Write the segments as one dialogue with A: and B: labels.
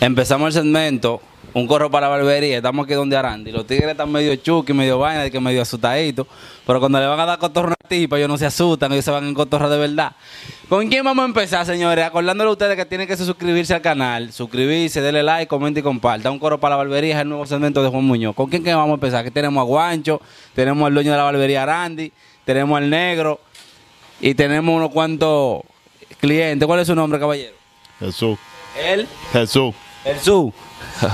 A: Empezamos el segmento, un corro para la barbería, estamos aquí donde Arandi. Los tigres están medio chuki, medio vaina, de que medio asustaditos. Pero cuando le van a dar cotorra a una tipa, ellos no se asustan, ellos se van en cotorra de verdad. ¿Con quién vamos a empezar, señores? Acordándole a ustedes que tienen que suscribirse al canal, suscribirse, denle like, comenten y compartan. Un coro para la barbería es el nuevo segmento de Juan Muñoz. ¿Con quién que vamos a empezar? Aquí tenemos a Guancho, tenemos al dueño de la barbería Arandi, tenemos al negro y tenemos unos cuantos clientes. ¿Cuál es su nombre, caballero?
B: Jesús.
A: Él.
B: Jesús.
A: El su.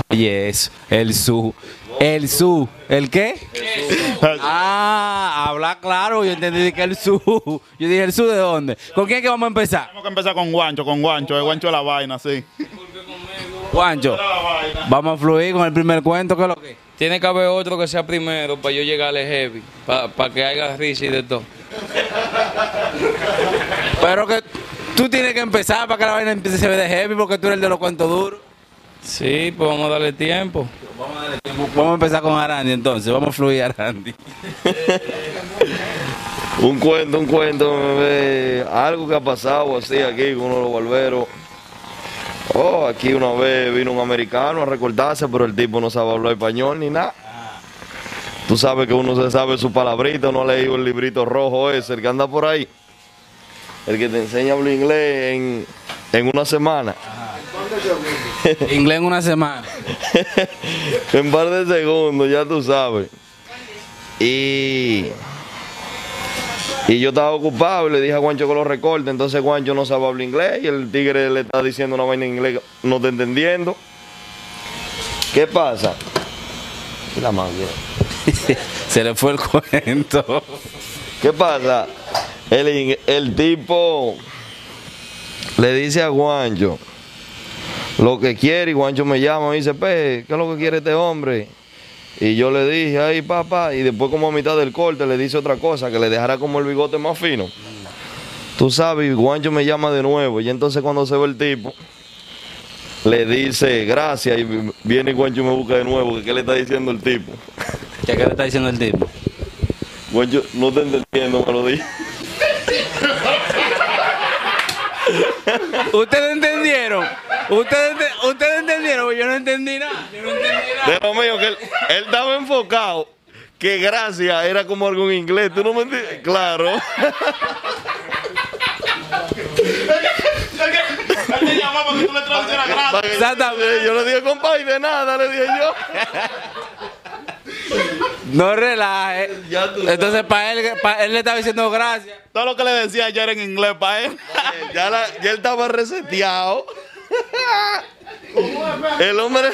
A: Oye, eso. El su. El su. ¿El qué? Ah, habla claro. Yo entendí que el su. Yo dije, ¿el su de dónde? ¿Con quién es que vamos a empezar?
B: Tenemos que empezar con Guancho, con Guancho. El Guancho de la vaina, sí.
A: Juancho, vamos a fluir con el primer cuento. ¿Qué es lo que?
C: Tiene que haber otro que sea primero para yo llegarle heavy, para que haya risa y de todo.
A: Pero que tú tienes que empezar para que la vaina empiece a ser de heavy porque tú eres el de los cuentos duros.
C: Sí, pues vamos a darle tiempo.
A: Vamos a empezar con Arandi entonces. Vamos a fluir Arandi.
D: Un cuento, un cuento, bebé. algo que ha pasado así aquí con uno de los barberos. Oh, aquí una vez vino un americano a recordarse, pero el tipo no sabe hablar español ni nada. Tú sabes que uno se sabe su palabrita, no ha leído el librito rojo ese, el que anda por ahí. El que te enseña a hablar inglés en, en una semana.
A: Inglés en una semana.
D: en un par de segundos, ya tú sabes. Y, y yo estaba ocupado le dije a Guancho que lo recorte. Entonces Guancho no sabe hablar inglés y el tigre le está diciendo una vaina en inglés, no está entendiendo. ¿Qué pasa? La máquina.
A: Se le fue el cuento.
D: ¿Qué pasa? El, el tipo le dice a Guancho lo que quiere y Guancho me llama y me dice, Pe, ¿qué es lo que quiere este hombre? Y yo le dije, ay papá, y después como a mitad del corte le dice otra cosa, que le dejara como el bigote más fino. Tú sabes, y Guancho me llama de nuevo y entonces cuando se ve el tipo, le dice gracias y viene y Guancho me busca de nuevo, que qué le está diciendo el tipo.
A: ¿Qué, qué le está diciendo el tipo?
D: Guancho, no te entendiendo, me lo dije.
A: ¿Ustedes entendieron? ¿Ustedes, ¿Ustedes entendieron? Yo no entendí nada. Yo no entendí nada.
D: De lo mío, que él, él estaba enfocado. Que gracias era como algo en inglés. ¿Tú no me entiendes? Claro.
A: Exactamente.
D: Yo le dije, compadre, de nada, le dije yo.
A: No relaje. Entonces, para él, pa' él le estaba diciendo gracias.
B: Todo lo que le decía ayer en inglés para él.
D: Ya, la- ya él estaba reseteado. El hombre.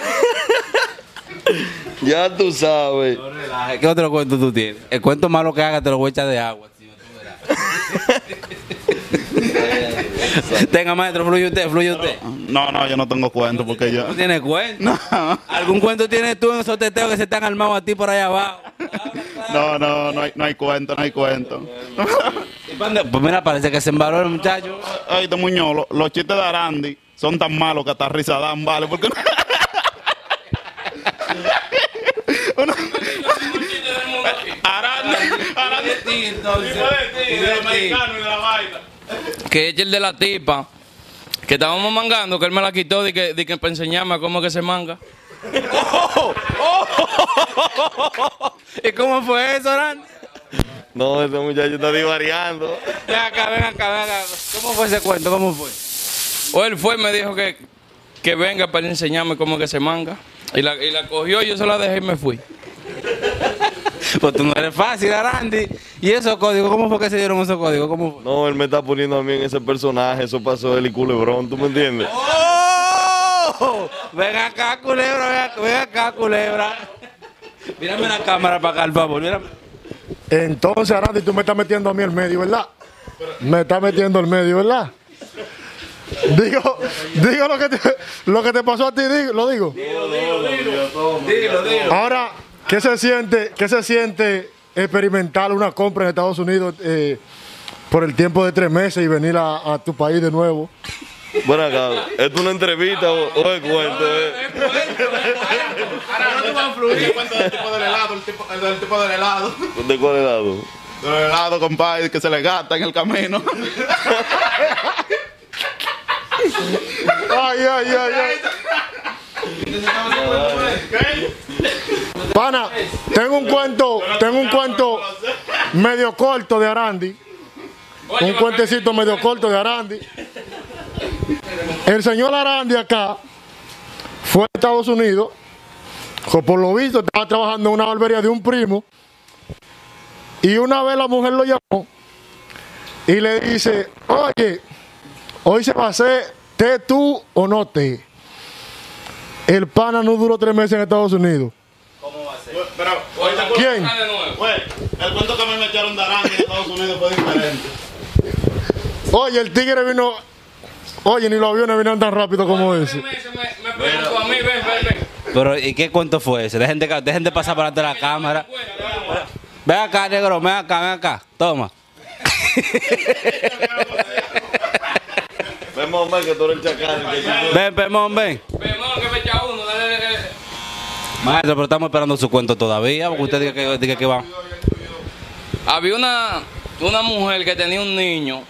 D: ya tú sabes.
A: No relaje. ¿Qué otro cuento tú tienes? El cuento malo que haga te lo voy a echar de agua. tío, tú verás. Tenga, maestro, fluye usted, fluye usted.
B: No, no, yo no tengo cuento porque yo.
A: ¿No tienes cuento? ¿Algún cuento tienes tú en esos teteos que se están armados a ti por allá abajo?
B: No, no, no hay, no hay cuento, no hay cuento.
A: ¿Y? Pues mira, parece que se embaló el muchacho.
B: Ay, te Muñoz, lo- los chistes de Arandi son tan malos que hasta risa dan, ¿vale? Porque Uno- Arandi, Arandi.
C: Que es el de la tipa, que estábamos mangando, que él me la quitó de que, de que para enseñarme cómo que se manga.
A: ¿Y cómo fue eso?
D: No, ese muchacho está divariando.
A: Ven acá, ven acá, ven acá. ¿Cómo fue ese cuento? ¿Cómo fue?
C: O él fue y me dijo que, que venga para enseñarme cómo que se manga. Y la, y la cogió, yo se la dejé y me fui.
A: Pues tú no eres fácil, Randy. ¿Y esos códigos? ¿Cómo fue que se dieron esos códigos? ¿Cómo fue?
D: No, él me está poniendo a mí en ese personaje. Eso pasó él y Culebrón, ¿tú me entiendes?
A: ¡Oh! Ven acá, culebra, ven acá, ven acá, culebra. Mírame la cámara para acá, al favor. Mírame.
E: Entonces, Arandi, tú me estás metiendo a mí en medio, ¿verdad? Me estás metiendo en medio, ¿verdad? Digo, digo lo que te, lo que te pasó a ti, digo, lo digo.
A: Dilo, dilo.
E: Ahora, ¿qué se siente, qué se siente experimentar una compra en Estados Unidos eh, por el tiempo de tres meses y venir a, a tu país de nuevo?
D: Bueno, acá, ¿es una entrevista o, o es cuento? eh?
A: Ahora no te vas a fluir.
B: cuento del tipo del helado, el tipo, el del tipo del helado.
D: ¿De cuál helado?
B: Del helado, compadre, que se le gasta en el camino.
E: Ay, ay, ay, ay. Pana, tengo un cuento, tengo un cuento medio corto de Arandi. Un cuentecito medio corto de Arandi. El señor Arandi acá fue a Estados Unidos. por lo visto estaba trabajando en una barbería de un primo. Y una vez la mujer lo llamó y le dice, oye, hoy se va a hacer té tú o no té. El pana no duró tres meses en Estados Unidos.
B: Pero,
E: ¿Quién?
C: Ah, de nuevo.
B: Güey, el cuento que a me echaron de en Estados Unidos fue diferente.
E: Oye, el tigre vino. Oye, ni los aviones vinieron tan rápido como ese.
C: Me, me, preguntó a mí, ven, ven, ven.
A: Pero, ¿y qué cuento fue ese? Dejen de, dejen de pasar por delante de la cámara. Ven acá, negro, ven acá, ven acá. Toma.
D: Vemos más que tú eres el chacal.
A: Ven, Pemón, ven.
C: Ven, vamos, que me echa uno, dale, dale, dale.
A: Maestro, pero estamos esperando su cuento todavía, porque usted diga que, diga que va.
C: Había una, una mujer que tenía un niño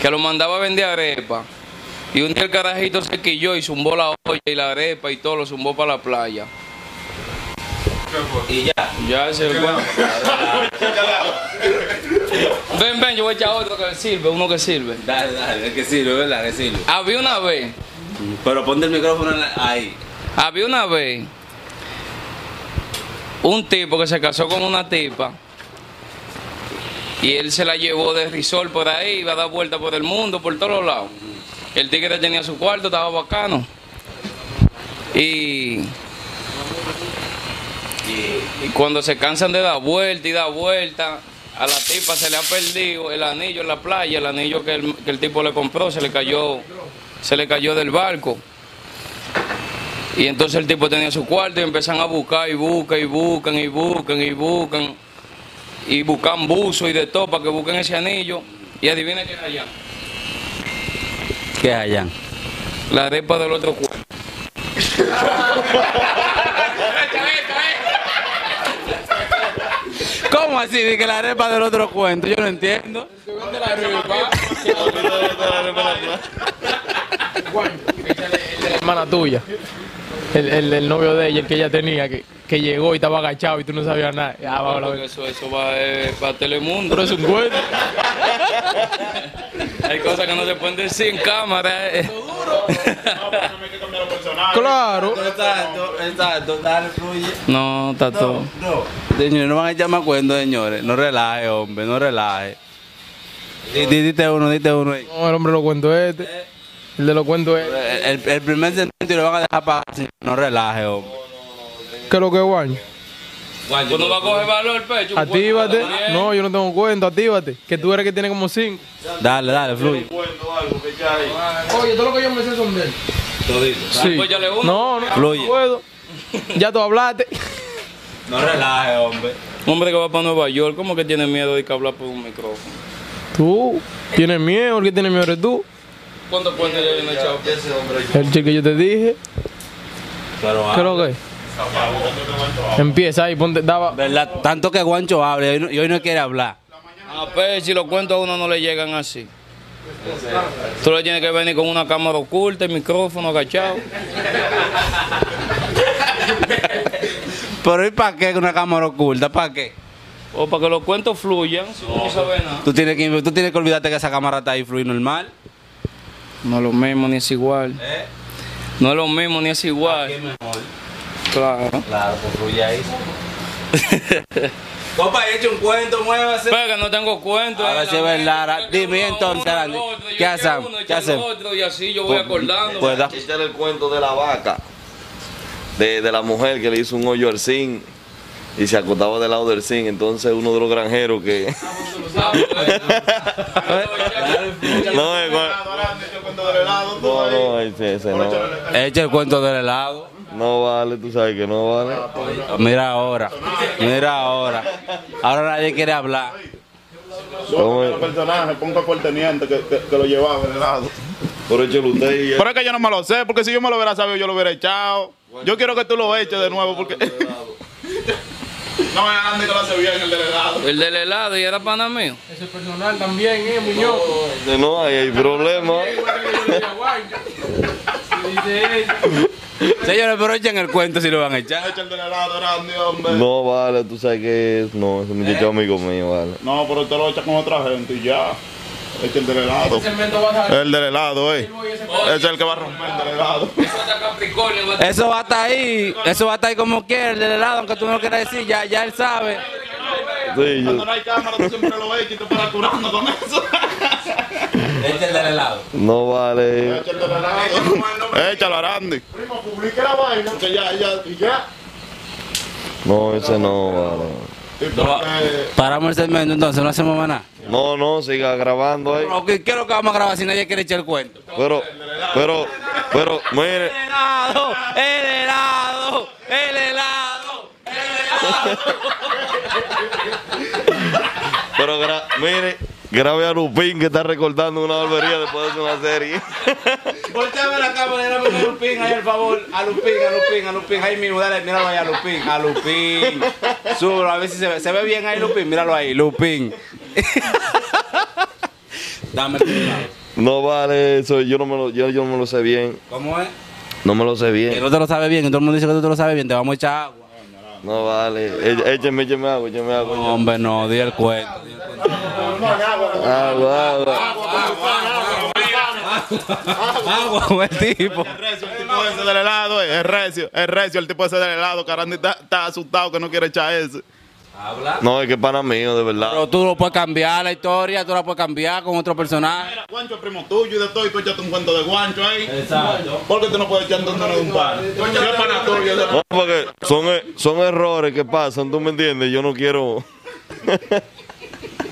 C: que lo mandaba a vender arepa. Y un día el carajito se quilló y zumbó la olla y la arepa y todo lo zumbó para la playa.
A: Y ya.
C: Ya ese es el cuento. Ven, ven, yo voy a echar otro que sirve, uno que sirve.
A: Dale, dale, es que sirve, ¿verdad? Que sirve.
C: Había una vez,
A: Pero ponte el micrófono ahí.
C: había una vez un tipo que se casó con una tipa y él se la llevó de risol por ahí, iba a dar vuelta por el mundo, por todos lados. El tigre tenía su cuarto, estaba bacano. Y, y cuando se cansan de dar vuelta y dar vuelta, a la tipa se le ha perdido el anillo en la playa, el anillo que el, que el tipo le compró, se le cayó, se le cayó del barco. Y entonces el tipo tenía su cuarto y empiezan a buscar y buscan y buscan y buscan y buscan. Y buscan buzo y de todo para que busquen ese anillo. Y adivina qué es allá.
A: ¿Qué es allá?
C: La arepa del otro cuarto.
A: ¿Cómo así? De que la arepa del otro cuento, yo no entiendo.
F: la hermana tuya. El, el, el novio de ella, el que ella tenía, que, que llegó y estaba agachado y tú no sabías nada. Ah, a
C: eso, eso va eh, para Telemundo.
F: Pero es un cuento.
C: Hay cosas que no se pueden decir en cámara. eh.
F: Claro.
A: Exacto, exacto, dale, fluye.
C: No, está todo.
A: No. Señores, no van a echar más cuento, señores. No relaje, hombre, no relaje. Di- di- Dite uno, dite uno ahí.
F: No, el hombre lo cuento este. El de los cuentos es.
A: El, el primer sentimiento y lo van a dejar señor. No relaje, hombre.
F: ¿Qué es lo que es guaño?
C: Cuando va a coger valor el pecho.
F: Actívate. No, yo no tengo cuento, actívate. Que tú eres que tiene como cinco.
A: Dale, dale, fluye.
F: Oye, todo lo que yo me sé son de él. Sí.
C: Pues ya le uno.
F: No, no,
A: Fluye.
F: no puedo. Ya tú hablaste.
A: No relaje, hombre.
C: Hombre que va para Nueva York, ¿cómo que tiene miedo de que hablar por un micrófono?
F: Tú tienes miedo, el que tiene miedo eres tú.
C: ¿Cuántos cuentos ya viene echado?
D: Ese hombre
F: El chico que yo te dije.
A: Pero,
F: ¿Qué es lo que? Empieza ahí, ponte, daba.
A: ¿Verdad? Tanto que Guancho habla y hoy no, y hoy no quiere hablar.
C: A ver, si los cuentos a uno no le llegan así. Tú le tienes que venir con una cámara oculta, el micrófono agachado.
A: Pero ¿y para qué una cámara oculta? ¿Para qué?
C: O para que los cuentos fluyan, si uno no sabe nada.
A: Tú tienes, que, tú tienes que olvidarte que esa cámara está ahí fluir normal.
C: No es lo mismo ni es igual. No es lo mismo ni es igual.
A: mejor.
C: Claro.
A: Claro, pues fluye ahí. Compa, he hecho un cuento, muévase.
C: Pero que no tengo cuento.
A: Ahora
C: eh,
A: sí es
C: la
A: verdad. dime entonces, ¿qué hacemos? ¿Qué hacemos?
C: otro, y así yo voy acordando.
A: Pues da.
D: Este era el cuento de la vaca. De, de la mujer que le hizo un hoyo al zinc y se acostaba del lado del zinc. Entonces uno de los granjeros que... no, es cual- no, no, ese, ese no,
A: hecho el cuento del helado.
D: no vale, tú sabes que no vale.
A: Mira ahora. Mira ahora. Ahora nadie quiere hablar.
D: ¿Cómo es?
B: El personaje, ponga por teniente que, que, que lo llevaba de lado.
D: Por hecho usted y
B: Pero es que yo no me lo sé, porque si yo me lo hubiera sabido, yo lo hubiera echado. Yo quiero que tú lo eches de nuevo, porque. No, Arandi que lo hace bien el delegado.
C: El del helado y era pana mío.
F: Ese personal también, ¿eh, Muñoz?
D: De no hay, hay problema.
A: Señores, pero echen el cuento si lo van a echar.
B: Echa el delegado, Arandi, hombre.
D: No vale, tú sabes que es. No, ese muchacho es amigo mío, vale.
B: No, pero usted lo echa con otra gente y ya. Echa el delegado.
F: Ese cemento va a salir.
B: El delegado, eh. Ese es el que va a romper el delegado.
C: Eso está Capricornio. va a-
A: Eso va a estar ahí, eso va a estar ahí como quiera, el del helado, aunque tú no lo quieras decir, ya, ya él sabe.
D: Sí,
B: Cuando no hay cámara, tú siempre lo ves y te paras curando con eso.
A: Este es el del helado.
D: no vale.
B: Echa el. Échalo, Arandi.
E: Primo, publique la vaina.
B: Que ya, ya.
E: Y ya.
D: No, ese no vale.
A: Paramos el segmento entonces, no hacemos más nada.
D: No, no, siga grabando ahí.
A: Pero, ¿Qué es lo que vamos a grabar si nadie quiere echar el cuento?
D: Pero, pero, pero, mire,
A: El helado, el helado, el helado.
D: pero, gra- mire, grabe a Lupín que está recordando una barbería después de hacer una serie.
A: Volteame la cámara y dame a Lupín ahí, al favor. A Lupín, a Lupín, a Lupín. Ahí mismo, dale, míralo ahí a Lupín, a Lupín. Súbelo, a ver si se ve, se ve bien ahí, Lupín. Míralo ahí, Lupín. Dame el helado.
D: No vale eso, yo no me lo, yo, yo no me lo sé bien.
A: ¿Cómo es?
D: No me lo sé
A: Que
D: bien.
A: no te lo sabes bien, y todo el mundo dice que tú te lo sabes bien, te vamos a echar agua.
D: No vale. E- Écheme, écheme agua, écheme agua.
A: No, hombre, no, di el cuento.
D: Agua, agua.
A: Agua el tipo.
B: Es recio el tipo ese del helado, eh. Es recio, es recio el tipo ese del helado. Que Arandi está, está asustado que no quiere echar ese.
A: Habla.
D: No, es que es pana mío, de verdad.
A: Pero tú lo puedes cambiar la historia, tú la puedes cambiar con otro personaje.
B: Mira, Guancho es primo tuyo y de todo y tú echaste un cuento de Guancho ahí.
A: Exacto.
B: ¿Por qué tú no puedes echar entonces de un par?
D: No, porque son, e- son errores que pasan, ¿tú me entiendes? Yo no quiero...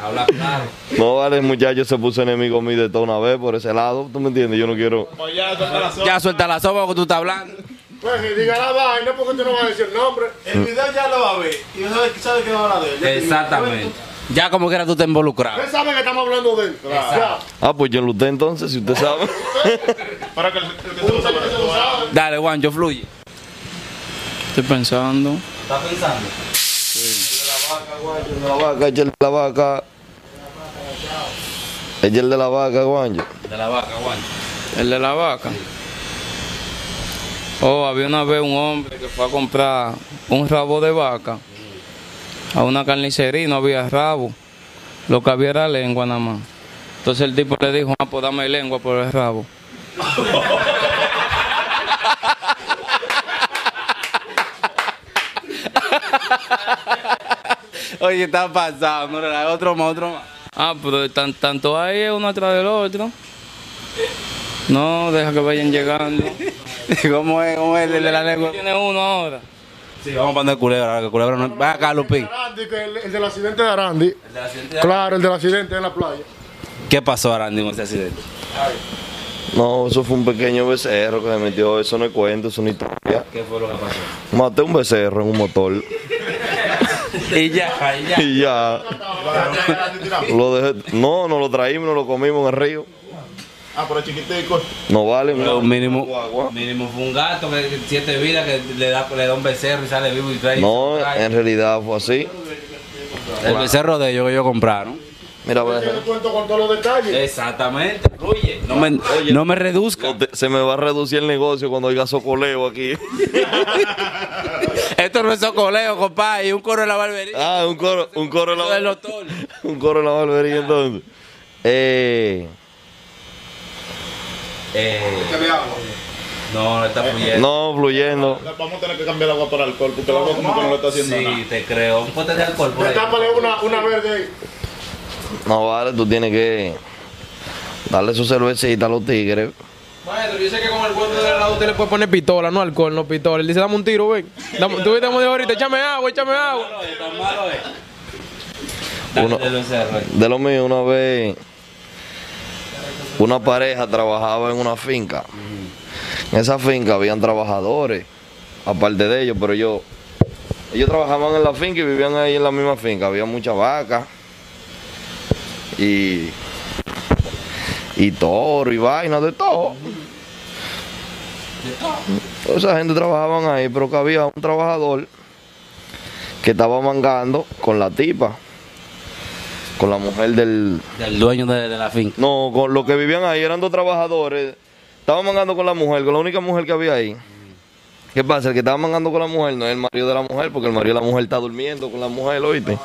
A: Habla claro.
D: No vale, muchacho se puso enemigo mío de toda una vez por ese lado, ¿tú me entiendes? Yo no quiero...
B: Pues ya, es la razón.
A: Ya suelta la sopa que tú estás hablando.
E: Pues y diga la vaina porque tú no vas a decir el nombre.
B: El video ya lo va a ver. Y no sabe, sabe que no habla de él.
A: Exactamente. Ya como quiera tú te involucrado.
E: Él sabe que estamos hablando de él. Ya.
D: Ah, pues yo enluté entonces, si usted sabe.
B: Para que el, el que lo sabe, que lo.
A: Dale, Juancho, fluye.
C: Estoy pensando.
A: ¿Estás pensando?
D: La vaca, el de la vaca. El de la vaca, guancho.
A: De la vaca, Juancho.
C: El de la vaca. Oh, había una vez un hombre que fue a comprar un rabo de vaca a una carnicería y no había rabo. Lo que había era lengua nada más. Entonces el tipo le dijo, ah, pues dame lengua por el rabo.
A: Oye, está pasado, no era otro más, otro más.
C: Ah, pero tan, tanto hay uno atrás del otro. No, deja que vayan llegando.
A: ¿Cómo es, cómo es el de la lengua?
C: Tiene uno ahora.
A: Sí, vamos a poner culebra, que culebra no. Ven acá, Lupín.
E: Arandi, que el, el del accidente de Arandi. Claro, el del accidente en la playa.
A: ¿Qué pasó, Arandi, con ese accidente?
D: No, eso fue un pequeño becerro que me metió. Eso no es cuento, eso no es historia.
A: ¿Qué fue lo que pasó?
D: Maté un becerro en un motor
A: Y ya, y ya.
D: y ya. Lo dejé. No, no lo traímos, no lo comimos en el río.
B: Ah, pero chiquitico.
D: No vale,
A: Pero mínimo, mínimo fue un gato que siete vidas que le da, le da un becerro y sale vivo y trae.
D: No,
A: trae.
D: en realidad fue así.
A: El becerro de ellos que ellos compraron.
D: Mira,
E: Yo te cuento con todos los detalles.
A: Exactamente. Oye, no me, no me reduzca.
D: no te- se me va a reducir el negocio cuando oiga socoleo aquí.
A: Esto no es socoleo, compadre. Y un coro de la barbería.
D: Ah, un coro, un coro en la,
A: doctor.
D: un coro en la barbería entonces. Eh,
A: Eh, no, no está fluyendo.
D: no, fluyendo.
B: Vamos a tener que cambiar el agua por alcohol porque el agua como que no le está haciendo nada.
A: Sí, te creo. Un pote de alcohol por ahí.
E: Tápale una, una verde.
D: No vale, tú tienes que darle su cervecita a los tigres.
F: Maestro, yo sé que con el cuento del helado usted le puede poner pistola, no alcohol, no pistola. Él dice, dame un tiro, ven. Dame- Tú viste dijo ahorita, échame agua, échame agua.
A: Tan malo es.
D: Uno-. De lo mío, una vez una pareja trabajaba en una finca. En esa finca habían trabajadores, aparte de ellos, pero ellos, ellos trabajaban en la finca y vivían ahí en la misma finca. Había muchas vacas y, y toro y vaina de todo. Toda esa gente trabajaban ahí, pero que había un trabajador que estaba mangando con la tipa, con la mujer del...
A: Del dueño de, de la finca.
D: No, con los que vivían ahí eran dos trabajadores. Estaban mangando con la mujer, con la única mujer que había ahí. ¿Qué pasa? El que estaba mangando con la mujer no es el marido de la mujer, porque el marido de la mujer está durmiendo con la mujer, ¿oíste?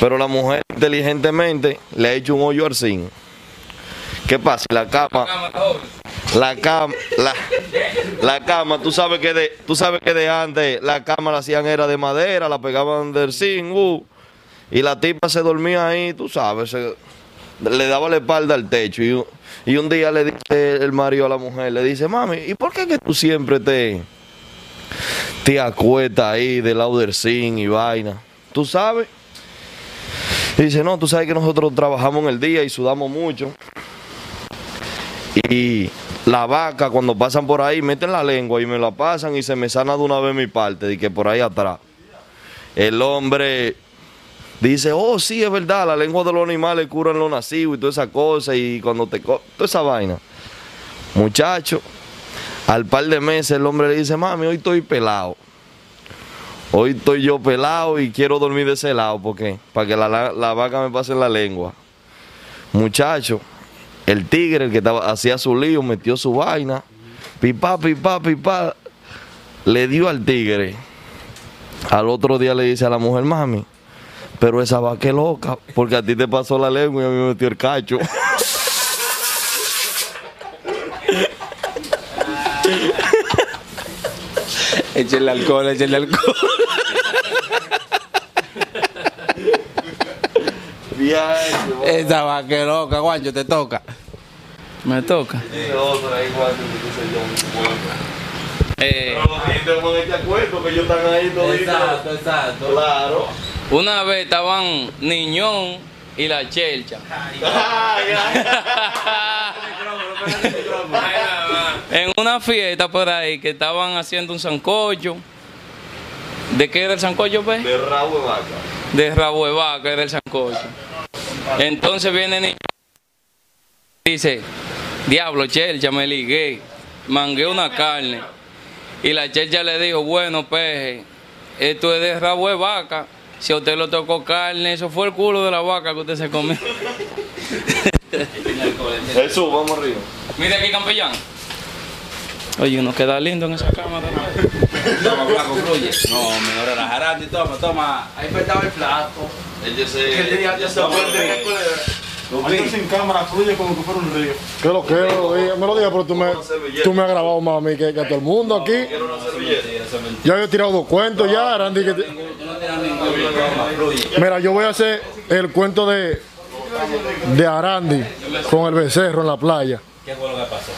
D: Pero la mujer inteligentemente le ha hecho un hoyo al zinc. ¿Qué pasa? La cama, la cama, la, la cama, tú sabes que de, tú sabes que de antes la cama la hacían era de madera, la pegaban del zinc, uh, y la tipa se dormía ahí, tú sabes, le daba la espalda al techo y, y un día le dice el marido a la mujer, le dice, mami, ¿y por qué que tú siempre te, te acuestas ahí del zinc y vaina? ¿Tú sabes? Dice, no, tú sabes que nosotros trabajamos en el día y sudamos mucho. Y la vaca cuando pasan por ahí meten la lengua y me la pasan y se me sana de una vez mi parte, de que por ahí atrás. El hombre dice, oh sí, es verdad, la lengua de los animales curan los nacidos y toda esa cosa y cuando te... toda esa vaina. Muchacho, al par de meses el hombre le dice, mami, hoy estoy pelado. Hoy estoy yo pelado y quiero dormir de ese lado, porque Para que la, la- vaca me pase en la lengua. Muchacho, el tigre, el que estaba, hacía su lío, metió su vaina, pipá, pipá, pipá, le dio al tigre. Al otro día le dice a la mujer, mami, pero esa vaca es loca, porque a ti te pasó la lengua y a mí me metió el cacho.
A: Échenle alcohol, échenle alcohol. Esa va que loca, Guancho, te toca.
C: Me toca. Eh,
D: que ellos están ahí
A: exacto.
D: Claro.
C: Una vez estaban Niñón y la Chelcha. en una fiesta por ahí que estaban haciendo un sancocho. ¿De qué era el sancocho, pues?
D: De rabo de vaca.
C: de rabo de vaca era el sancocho. Entonces viene niño dice, diablo, Chelcha, me ligué, mangué una carne. Y la Chelcha le dijo, bueno, peje, esto es de rabo de vaca. Si a usted lo tocó carne, eso fue el culo de la vaca que usted se comió.
D: Jesús, vamos arriba.
C: Mira aquí, campellán. Oye, uno queda lindo en esa cámara.
A: Toma, flaco, fluye. No, menor era jarante, toma, toma. Ahí faltaba el flaco.
E: Ando sin cámara, fluye como que fuera un río. ¿Qué lo que? Me lo digas, pero tú me, tú me has grabado más a mí que, que a todo el mundo aquí. Ya yo he tirado dos cuentos ya, Randy. que te- Mira, yo voy a hacer el cuento de, de Arandi con el becerro en la playa.
A: ¿Qué fue lo que pasó?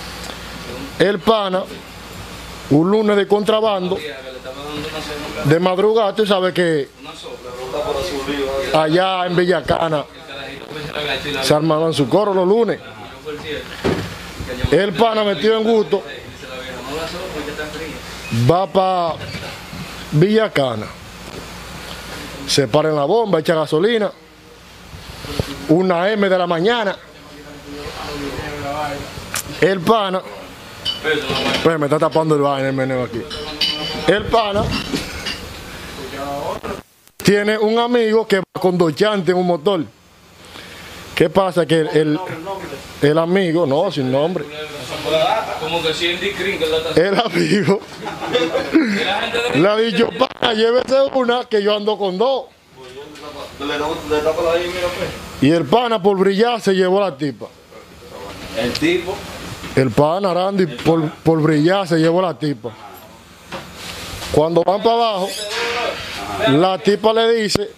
E: El pana, un lunes de contrabando, de madrugada, tú sabes que allá en Villacana se armaban su coro los lunes. El pana metido en gusto va para Villacana. Se para en la bomba, echa gasolina. Una M de la mañana. El pana. Pues me está tapando el vaina el meneo aquí. El pana tiene un amigo que va con dos chantes en un motor. ¿Qué pasa? Que el, el, el amigo, no, sin nombre,
C: Como que si
E: el amigo le ha dicho, pana, llévese una que yo ando con dos. Y el pana por brillar se llevó a la tipa.
A: El tipo.
E: El pana Randy por, por brillar se llevó a la tipa. Cuando van para abajo, la tipa le dice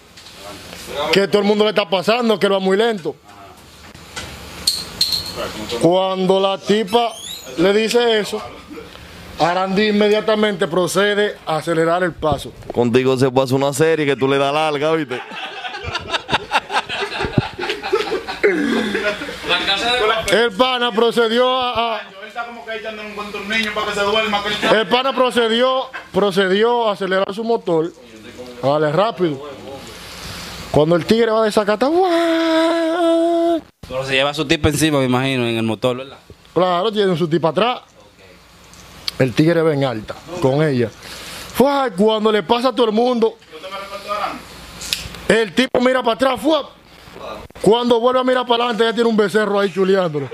E: que todo el mundo le está pasando, que va muy lento. Cuando la tipa le dice eso, Arandi inmediatamente procede a acelerar el paso.
D: Contigo se puede hacer una serie que tú le das larga, ¿viste?
E: El pana procedió a, el pana procedió, procedió a acelerar su motor, a darle rápido. Cuando el tigre va a desacatar, ¡guau!
A: Pero se lleva su tipo encima, me imagino, en el motor, ¿verdad?
E: Claro, tiene su tipo atrás. El tigre ven alta con ella. Fue cuando le pasa a todo el mundo. El tipo mira para atrás, ¡fua! Cuando vuelve a mirar para adelante, ya tiene un becerro ahí chuleándolo.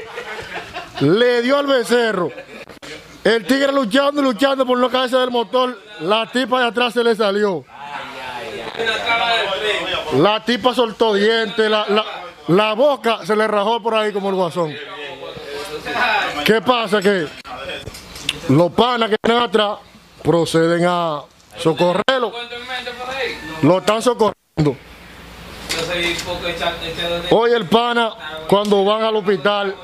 E: Le dio al becerro. El tigre luchando y luchando por no caerse del motor. La tipa de atrás se le salió. La tipa soltó dientes, la, la- la boca se le rajó por ahí como el guasón. ¿Qué pasa? Que los panas que vienen atrás proceden a socorrerlo. Lo están socorriendo. Hoy el pana, cuando van al hospital,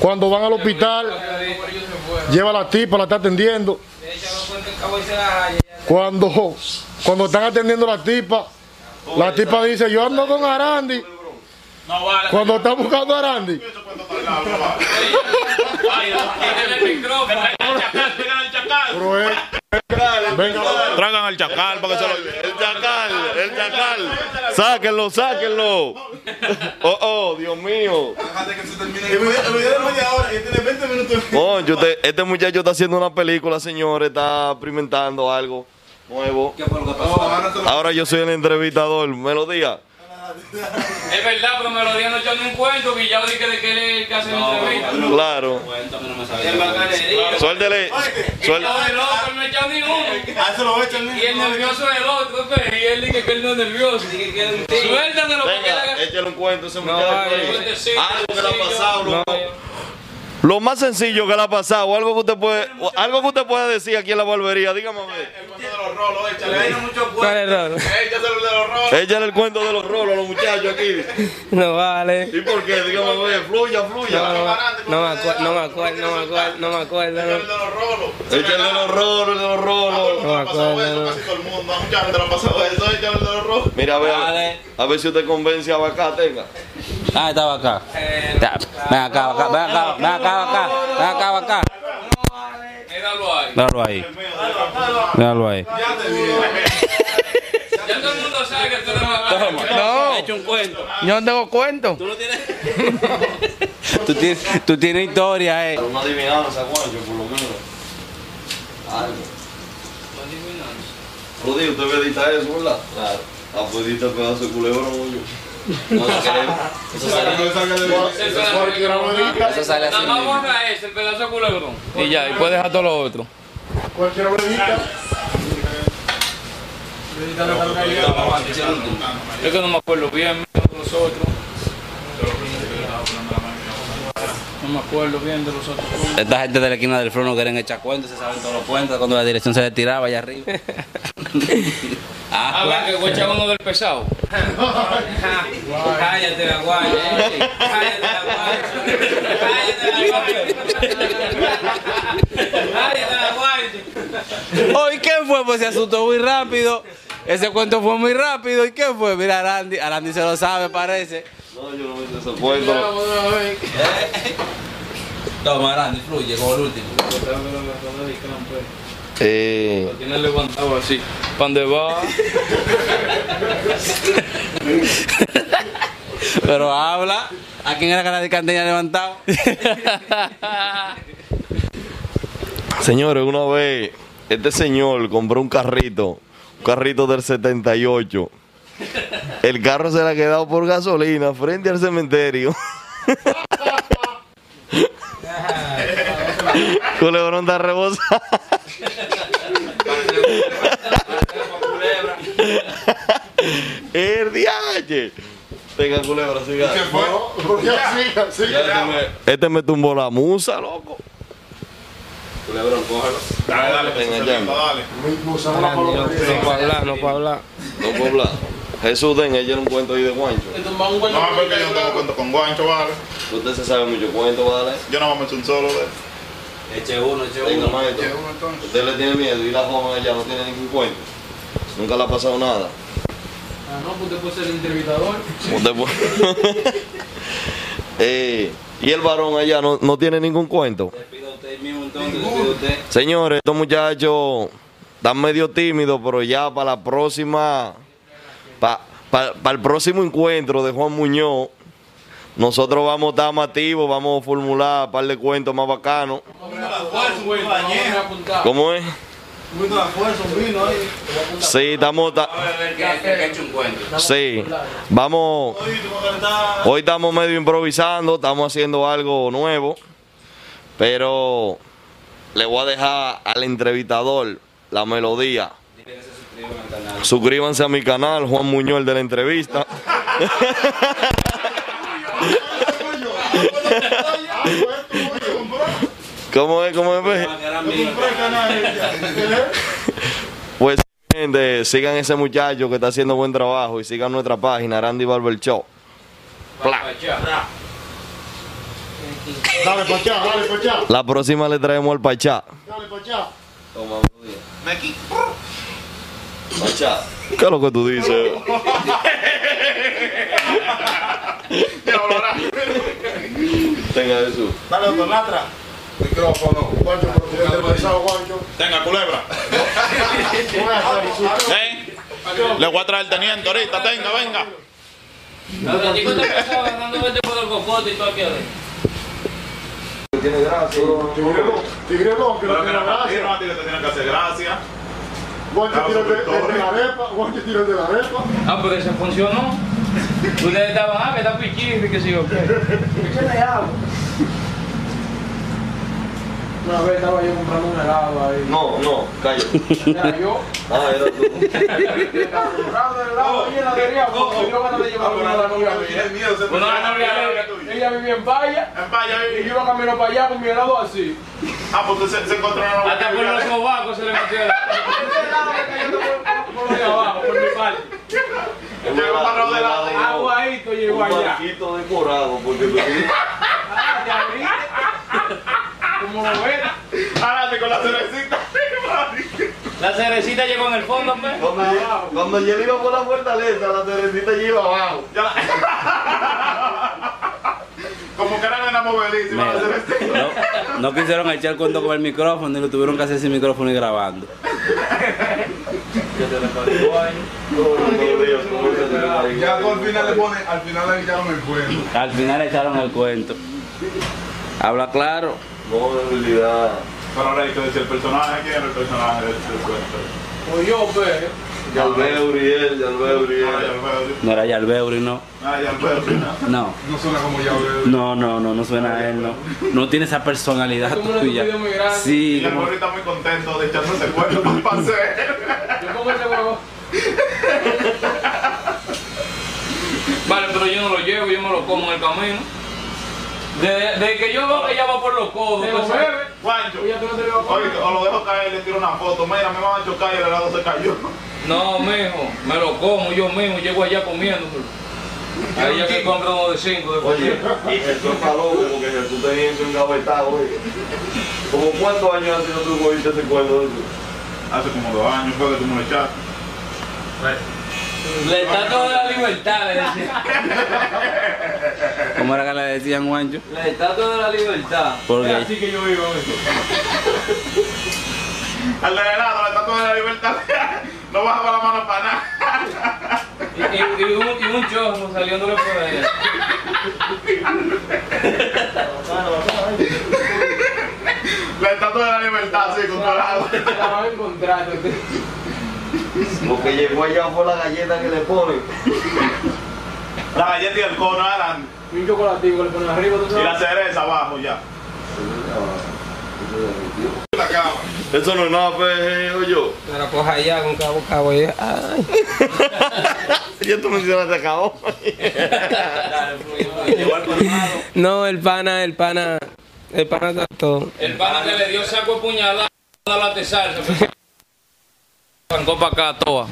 E: cuando van al hospital, lleva la tipa, la está atendiendo. Cuando, cuando están atendiendo la tipa, la tipa dice, yo ando con Arandi. Cuando está buscando a Arandi, venga,
B: Tragan al chacal para que se lo.
D: El chacal, el chacal. Sáquenlo, sáquenlo. Oh, oh, Dios mío. Usted- este muchacho está haciendo una película, señores. Está experimentando algo nuevo. Ahora yo soy el entrevistador. Me lo diga.
C: Es verdad, pero me lo dieron no echó ni un cuento que ya dije de que él es el que hace la entrevista.
D: Claro. Suéltele.
C: No, el otro no echó ni uno. Y el nervioso es el otro, pues, y él dice que él no es nervioso. Suéltatelo
D: Venga, échale un cuento ese
C: No,
D: muchacho. Algo que le ha pasado,
C: No,
D: loco. Lo más sencillo que le ha pasado, algo que usted puede, algo que usted puede decir aquí en la barbería, dígame a ver.
F: ¿Cuál es el raro?
D: Échale el cuento de los rolos a los muchachos aquí.
F: No vale.
D: ¿Y por qué? Dígame a ver, fluya, fluya.
F: No me acuerdo, no me acuerdo, no me acuerdo, no me acuerdo. no.
D: Échale de los rolos, el de los rolos.
F: No me acuerdo. no.
D: Mira, a ver, a ver si usted convence a Bacá, tenga.
A: Ah, estaba acá. Ya, Ven acá, acá, ven acá, ven acá, acá, ven acá, acá.
C: Míralo ahí.
A: Míralo ahí. Míralo ahí.
C: Ya todo el mundo sabe que tú eres más
F: No,
A: He hecho un cuento.
F: yo no tengo cuento.
A: Tú tienes, tú tienes historia, eh.
D: Una adivinanza, Juancho, por lo menos. Algo. Rudy, usted me edita eso, ¿verdad? Claro. Ah, pues edita el pedazo de culebrón, yo. No se queremos. Eso sale.
A: Eso sale así.
C: Nada más borra ese, el pedazo de culebrón. Y ya, y puedes dejar todo lo otro.
E: cualquier brevita.
C: Es que no me acuerdo bien de los otros. No me acuerdo bien de los otros.
A: Esta gente de la esquina del front no quieren echar cuentos, se saben todos los cuentos cuando la dirección se le tiraba allá arriba.
C: Ah, va, que voy a echar uno del pesado. Cállate la guaya. eh. Cállate la guaya. Cállate la guaya. Cállate la guaya.
A: Hoy qué fue? Pues se asustó muy rápido. Ese cuento fue muy rápido. ¿Y qué fue? Mira, Arandi, Arandi se lo sabe, parece.
D: No, yo no me ese cuento.
A: Toma, Arandi, fluye, como el último.
D: Eh,
C: Tiene levantado así. ¿Para dónde va?
A: Pero habla. ¿A quién era que la de tenía levantado?
D: señores, una vez este señor compró un carrito, un carrito del 78. El carro se le ha quedado por gasolina frente al cementerio. Culebrón está rebosado. El diache. Tenga culebra, siga.
E: Porque así, así.
D: Este me, este me tumbó la musa, loco. Culebrón, cógelo.
B: Dale, dale,
D: Venga, llama.
B: dale.
E: La palabra.
F: No para hablar, no para hablar.
D: No puedo hablar. Jesús, den, ella era un cuento ahí de Juancho.
B: No, porque yo no tengo cuento con guancho, vale.
D: Usted se sabe mucho cuento, ¿vale?
B: Yo no me he hecho un solo de
A: Eche uno, eche
D: Venga,
A: uno.
D: maestro. Usted le tiene miedo y la joven allá no tiene ningún cuento. Nunca le ha pasado nada.
F: Ah, no, pues usted puede ser el entrevistador.
D: Usted Eh, y el varón allá no, no tiene ningún cuento.
A: Despida usted mismo entonces, despida usted.
D: Señores, estos muchachos están medio tímidos, pero ya para la próxima, para el próximo encuentro de Juan Muñoz, nosotros vamos a estar más activos, vamos a formular un par de cuentos más bacanos. ¿Cómo es? Sí, estamos. ta- Sí, vamos. Hoy estamos medio improvisando, estamos haciendo algo nuevo, pero le voy a dejar al entrevistador la melodía. Suscríbanse a mi canal, Juan Muñoz de la entrevista. ¿Cómo es? ¿Cómo es? pues? Pues gente, sigan ese muchacho que está haciendo buen trabajo y sigan nuestra página, Randy Barber Show. Pla.
E: Dale pa' allá, dale pa' allá,
D: La próxima le traemos al Pachá.
E: dale pa' allá.
D: Pachá. ¿Qué es lo que tú dices? Tenga eso.
B: Dale, doctor Latra.
E: Pesado, Guancho.
B: Tenga, culebra.
E: Su-
B: ¿Eh? Le voy a traer el teniente ahorita. Tenga, venga.
C: Ahora, chico, te pasaba dando vete por el cocote y todo aquí adentro.
D: Tiene gracia.
E: Tigrelón, Tigrelón, que no
B: Pero que
E: tiene
B: no,
E: gracia.
B: no, a ti que te tienen que hacer gracia.
E: Guancho tira el de, de la arepa, Guancho tira el de la arepa.
C: Ah, pero ese funcionó. Ustedes estaban, ah, que está pichirri, que sí o qué.
F: Una vez estaba yo comprando un helado ahí.
D: No, no, cállate.
F: Era yo.
D: Ah, era tú.
F: Estaba comprando el helado ahí en la heladería, porque me ganas de llevarme una de la novia mía.
C: Bueno, la novia de-
F: Ella vivía en Paya
B: En Paya
F: y yo iba camino para allá con mi helado así.
B: Ah, pues se, se encontró una
C: Hasta por los sobacos se le metió el
F: Ese helado me cayó por, por los de abajo, por mi parte.
B: Llegó para de la-
F: Aguadito llegó
D: Un
F: allá.
D: barquito decorado, porque tú
F: Ah, te abriste. Como lo ves.
B: Adelante con la cerecita.
C: La cerecita llegó en el fondo, pues.
D: Cuando, yo, cuando yo iba por la fortaleza, la terecita ya iba abajo.
B: Como que era nena movedísima la cerecita.
A: no, no quisieron echar cuento con el micrófono y lo tuvieron que hacer sin micrófono y grabando.
G: Ya al final le pone, al final le echaron el cuento.
A: Al final echaron el cuento. Habla claro.
D: No, en realidad.
B: Pero ahora hay que decir el personaje. ¿Quién era el personaje del del cuento?
F: Pues yo, pues.
D: Ya lo veo, Uriel, ya lo veo,
B: ya
D: Uriel.
B: lo veo.
A: No era Yalbeuri, no.
B: Ah, ya lo veo.
A: No.
G: No suena como ya veo.
A: No, no, no, no suena a él, no. No tiene esa personalidad
F: Es como una
A: tuya.
F: estupidez muy grande.
A: Sí,
B: Y el
A: como-
B: gorrito está muy contento de echarse ese cuento para el paseo.
F: Yo pongo ese huevo.
C: Vale, pero yo no lo llevo, yo me lo como en el camino. Desde, desde que yo veo que ella va por los codos,
F: Se lo bebe.
B: Guancho.
F: Oye, tú no te lo vas a
B: Oye,
F: comer.
B: o lo dejo caer y le tiro una foto. Mira, me van a chocar y el helado se cayó.
C: No, mijo, me lo como yo mismo, llego allá comiéndolo. Ahí ya que compro uno de cinco de
D: Oye, eso está loco porque Jesús tenía eso engavetado, oye. ¿Como cuántos años hace que tú cogiste ese cuento de eso?
B: Hace como dos años fue que tú me lo echaste.
C: Le está toda la libertad, le decía.
A: ¿Cómo era que le decían, Juancho?
C: Le está toda la libertad.
A: Porque
F: Así que yo vivo.
B: Al del helado, la estatua de la libertad. No baja la mano para nada.
C: Y, y- y un, y un chorro saliéndole por ahí.
B: La estatua de la libertad, sí, con colado.
F: La van a encontrar.
D: Lo que llegó allá fue la galleta que le ponen.
B: La galleta y el cono eran.
F: Y un chocolatico que le ponen arriba, tú
B: Y la cereza abajo ya.
D: Eso no es nada, pues, oye. yo.
H: La coja allá con cabo cabo y ay.
D: Ya tú mencionaste cabo.
H: No, el pana, el pana, el pana está todo.
C: El pana que le dio saco de puñalada a la lata de salsa. pues. Arrancó para acá toda.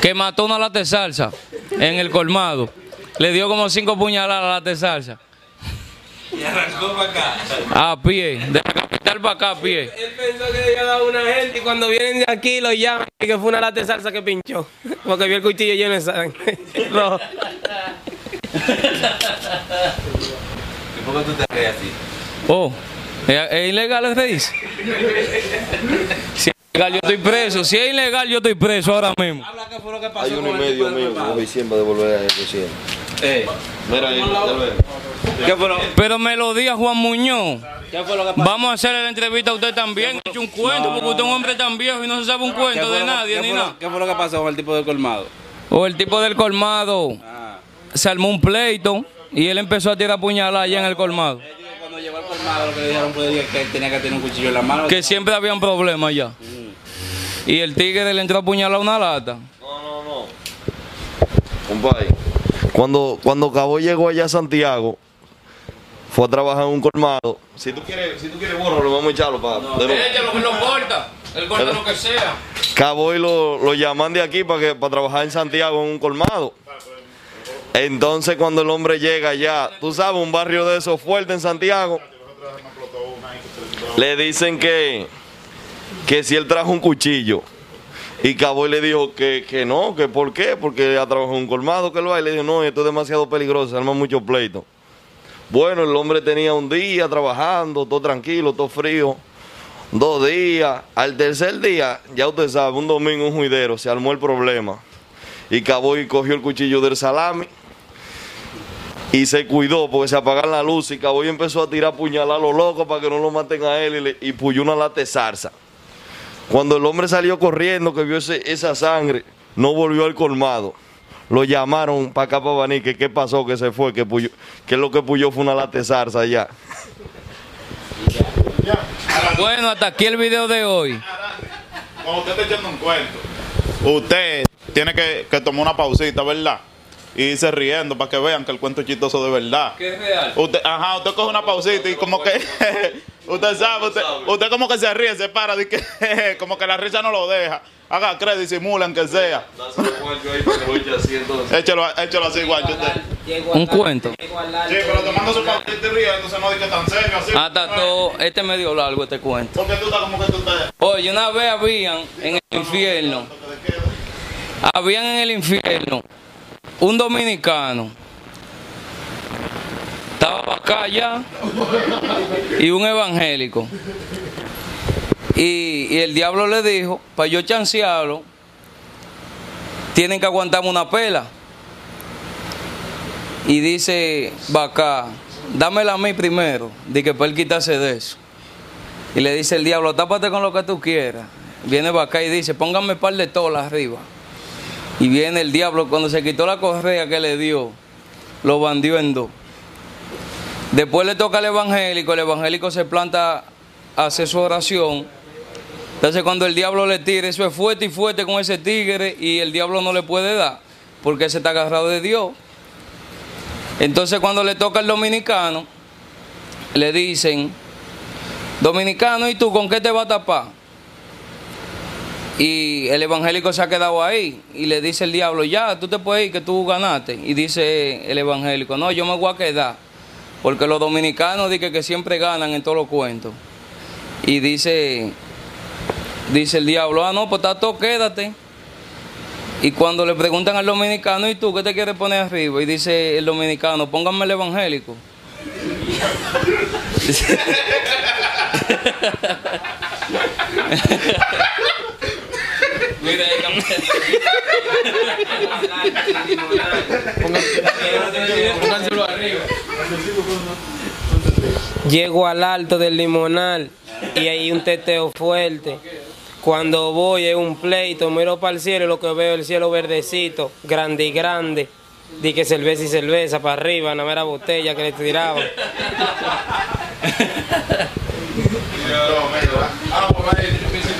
C: Que mató una lata de salsa en el colmado. Le dio como cinco puñaladas a la lata de salsa.
A: Y arrancó para acá.
C: A pie, de la capital para acá a pie.
H: Él pensó que le había dado una gente y cuando vienen de aquí lo llaman y que fue una lata de salsa que pinchó. Porque vio el cuchillo lleno de sangre. Rojo.
A: ¿Y por qué tú te crees así?
C: Oh, ¿es, es ilegal el reís? Si es ilegal yo estoy preso. Si es ilegal yo estoy preso ahora mismo.
A: Habla qué fue lo que pasó
D: Hay uno y medio mío,
A: colmado.
D: como siempre de volver a eso siempre.
A: Eh,
D: Mira ahí.
A: ¿Qué fue lo,
C: Pero Melodía Juan Muñoz.
A: qué fue lo que pasó?
C: Vamos a hacerle la entrevista a usted también. He hecho un cuento, porque usted es un hombre tan viejo y no se sabe un
A: ¿Qué
C: cuento
A: fue
C: de
A: lo-
C: nadie ni nada.
A: ¿Qué fue lo que pasó con el tipo del colmado?
C: O el tipo del colmado
A: Ah.
C: se armó un pleito y él empezó a tirar puñaladas allá en el colmado.
A: Cuando llegó al colmado, lo que le dijeron fue que él tenía que tener un cuchillo en la mano.
C: Que siempre había un problema allá. Y el tigre le entró a puñalar una lata.
D: No, no, no. Compadre, cuando, cuando Cabo llegó allá a Santiago, fue a trabajar en un colmado. Si tú quieres, si tú quieres borro, lo vamos a echarlo para.
C: Échalo que lo corta. Él corta lo que sea.
D: Cabo y lo, lo llaman de aquí para que para trabajar en Santiago en un colmado. Entonces cuando el hombre llega allá, tú sabes, un barrio de esos fuertes en Santiago, le dicen que, que si él trajo un cuchillo. Y Cabo le dijo que, que no, que por qué, porque ha trabajado un colmado, que lo hay. Le dijo, no, esto es demasiado peligroso, se arma mucho pleito. Bueno, el hombre tenía un día trabajando, todo tranquilo, todo frío. Dos días. Al tercer día, ya usted sabe, un domingo, un juidero, se armó el problema. Y Cabo y cogió el cuchillo del salami y se cuidó porque se apagaron la luz y Cabo y empezó a tirar puñalar a los locos para que no lo maten a él y, le, y puyó una lata de zarza. Cuando el hombre salió corriendo, que vio ese- esa sangre, no volvió al colmado. Lo llamaron para acá para venir, que qué pasó, que se fue, que, puyó, que lo que puyó fue una lata de zarza allá.
C: Bueno, hasta aquí el video de hoy.
B: Cuando usted está echando un cuento, usted tiene que, que tomar una pausita, ¿verdad? Y irse riendo para que vean que el cuento es chistoso de verdad.
C: ¿Qué es real?
B: Usted, ajá, usted coge una pausita y como que, usted sabe, usted, usted como que se ríe, se para, de que, como que la risa no lo deja. Haga crédito, disimulan que sea. Échelo, échelo así, guacho, usted.
C: Un cuento.
B: Sí, pero tomando su pausita y riendo, no dice tan serio así.
C: Hasta todo, este es medio largo este cuento.
B: Porque tú estás como que tú estás...
C: Oye, una vez habían en el infierno, habían en el infierno un dominicano, estaba acá allá, y un evangélico. Y, el diablo le dijo, para yo chancearlo, tienen que aguantarme una pela. Y dice, acá, dámela a mí primero, de que para él quitarse de eso. Y le dice el diablo, tápate con lo que tú quieras. Viene acá y dice, póngame par de tolas arriba. Y viene el diablo, cuando se quitó la correa que le dio, lo bandió en dos. Después le toca al evangélico, el evangélico se planta a hacer su oración. Entonces cuando el diablo le tira, eso es fuerte y fuerte con ese tigre y el diablo no le puede dar, porque ese está agarrado de Dios. Entonces cuando le toca al dominicano, le dicen, Dominicano, ¿y tú con qué te vas a tapar? Y el evangélico se ha quedado ahí y le dice el diablo, ya, tú te puedes ir, que tú ganaste. Y dice el evangélico, no, yo me voy a quedar, porque los dominicanos dicen que siempre ganan en todos los cuentos. Y dice, dice el diablo, ah, no, pues está todo, quédate. Y cuando le preguntan al dominicano, ¿y tú qué te quieres poner arriba? Y dice el dominicano, pónganme el evangélico. Mira, Pónganselo arriba.
H: Llego al alto del limonal y hay un teteo fuerte. Cuando voy hay un pleito, miro para el cielo y lo que veo es el cielo verdecito, grande y grande. Di que cerveza y cerveza para arriba, una mera botella que le tiraban.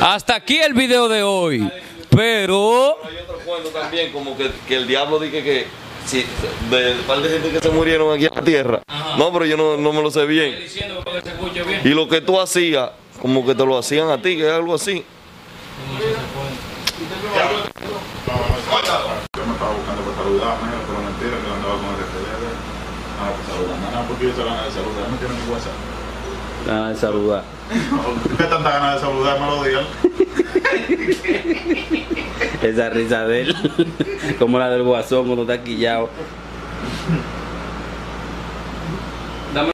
C: Hasta aquí el video de hoy. Pero
D: Hay otro cuento también, como que, que el diablo dice que si, de un par de gente que se murieron aquí en la tierra. No, pero yo no, no me lo sé bien. Y lo que tú hacías, como que te lo hacían a ti, que es algo así.
B: Yo me estaba buscando para saludarme, pero mentira que andaba con el RTD. Saludarme, nada, porque yo de saludar, no tiene mi WhatsApp.
A: Nada de saludar.
B: ¿Qué tanta ganas de saludar me lo digan?
A: Esa risa de él, como la del guasón cuando está quillado.